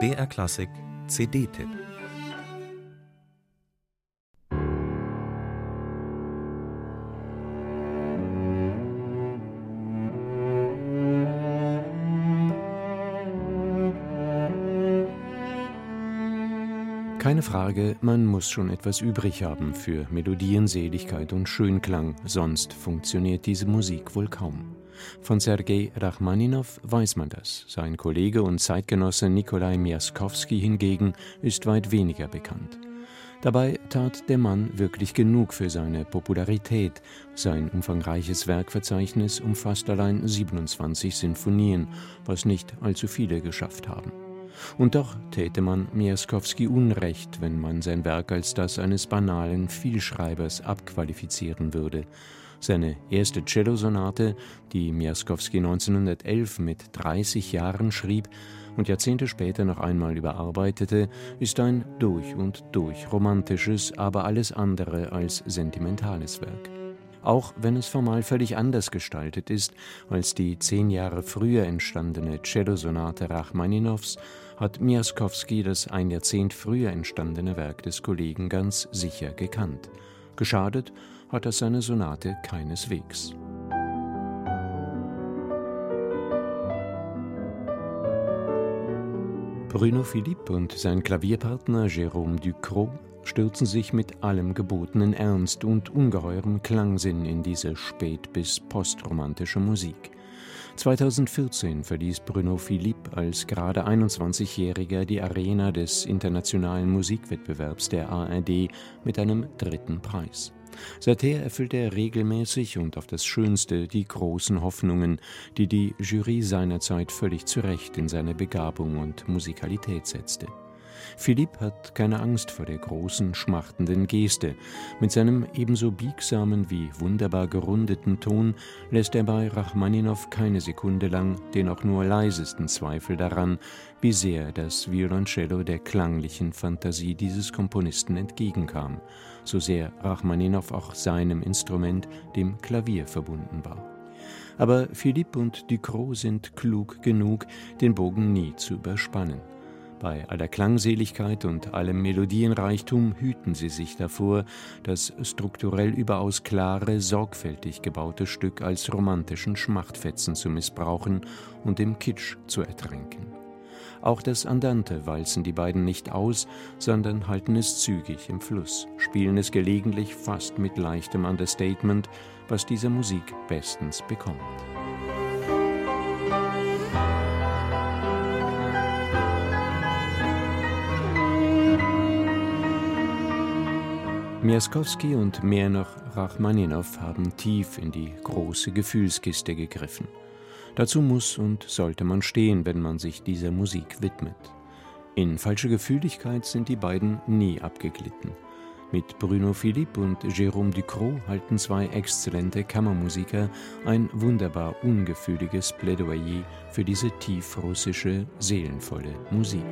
BR Klassik CD-Tipp Keine Frage, man muss schon etwas übrig haben für Melodienseligkeit und Schönklang, sonst funktioniert diese Musik wohl kaum. Von Sergei Rachmaninow weiß man das. Sein Kollege und Zeitgenosse Nikolai Miaskowski hingegen ist weit weniger bekannt. Dabei tat der Mann wirklich genug für seine Popularität. Sein umfangreiches Werkverzeichnis umfasst allein 27 Sinfonien, was nicht allzu viele geschafft haben. Und doch täte man Miaskowski Unrecht, wenn man sein Werk als das eines banalen Vielschreibers abqualifizieren würde. Seine erste Cellosonate, die Miaskowski 1911 mit 30 Jahren schrieb und Jahrzehnte später noch einmal überarbeitete, ist ein durch und durch romantisches, aber alles andere als sentimentales Werk auch wenn es formal völlig anders gestaltet ist als die zehn Jahre früher entstandene Cellosonate Rachmaninows, hat Miaskowski das ein Jahrzehnt früher entstandene Werk des Kollegen ganz sicher gekannt. Geschadet hat das seine Sonate keineswegs. Bruno Philippe und sein Klavierpartner Jérôme Ducrot stürzen sich mit allem gebotenen Ernst und ungeheurem Klangsinn in diese spät- bis postromantische Musik. 2014 verließ Bruno Philippe als gerade 21-Jähriger die Arena des internationalen Musikwettbewerbs der ARD mit einem dritten Preis. Seither erfüllte er regelmäßig und auf das Schönste die großen Hoffnungen, die die Jury seinerzeit völlig zu Recht in seine Begabung und Musikalität setzte. Philipp hat keine Angst vor der großen, schmachtenden Geste. Mit seinem ebenso biegsamen wie wunderbar gerundeten Ton lässt er bei Rachmaninow keine Sekunde lang den auch nur leisesten Zweifel daran, wie sehr das Violoncello der klanglichen Fantasie dieses Komponisten entgegenkam, so sehr Rachmaninow auch seinem Instrument, dem Klavier, verbunden war. Aber Philippe und Ducrot sind klug genug, den Bogen nie zu überspannen. Bei aller Klangseligkeit und allem Melodienreichtum hüten sie sich davor, das strukturell überaus klare, sorgfältig gebaute Stück als romantischen Schmachtfetzen zu missbrauchen und im Kitsch zu ertränken. Auch das Andante walzen die beiden nicht aus, sondern halten es zügig im Fluss, spielen es gelegentlich fast mit leichtem Understatement, was dieser Musik bestens bekommt. Miaskowski und mehr noch Rachmaninow haben tief in die große Gefühlskiste gegriffen. Dazu muss und sollte man stehen, wenn man sich dieser Musik widmet. In falsche Gefühligkeit sind die beiden nie abgeglitten. Mit Bruno Philippe und Jérôme Ducrot halten zwei exzellente Kammermusiker ein wunderbar ungefühliges Plädoyer für diese tiefrussische, seelenvolle Musik.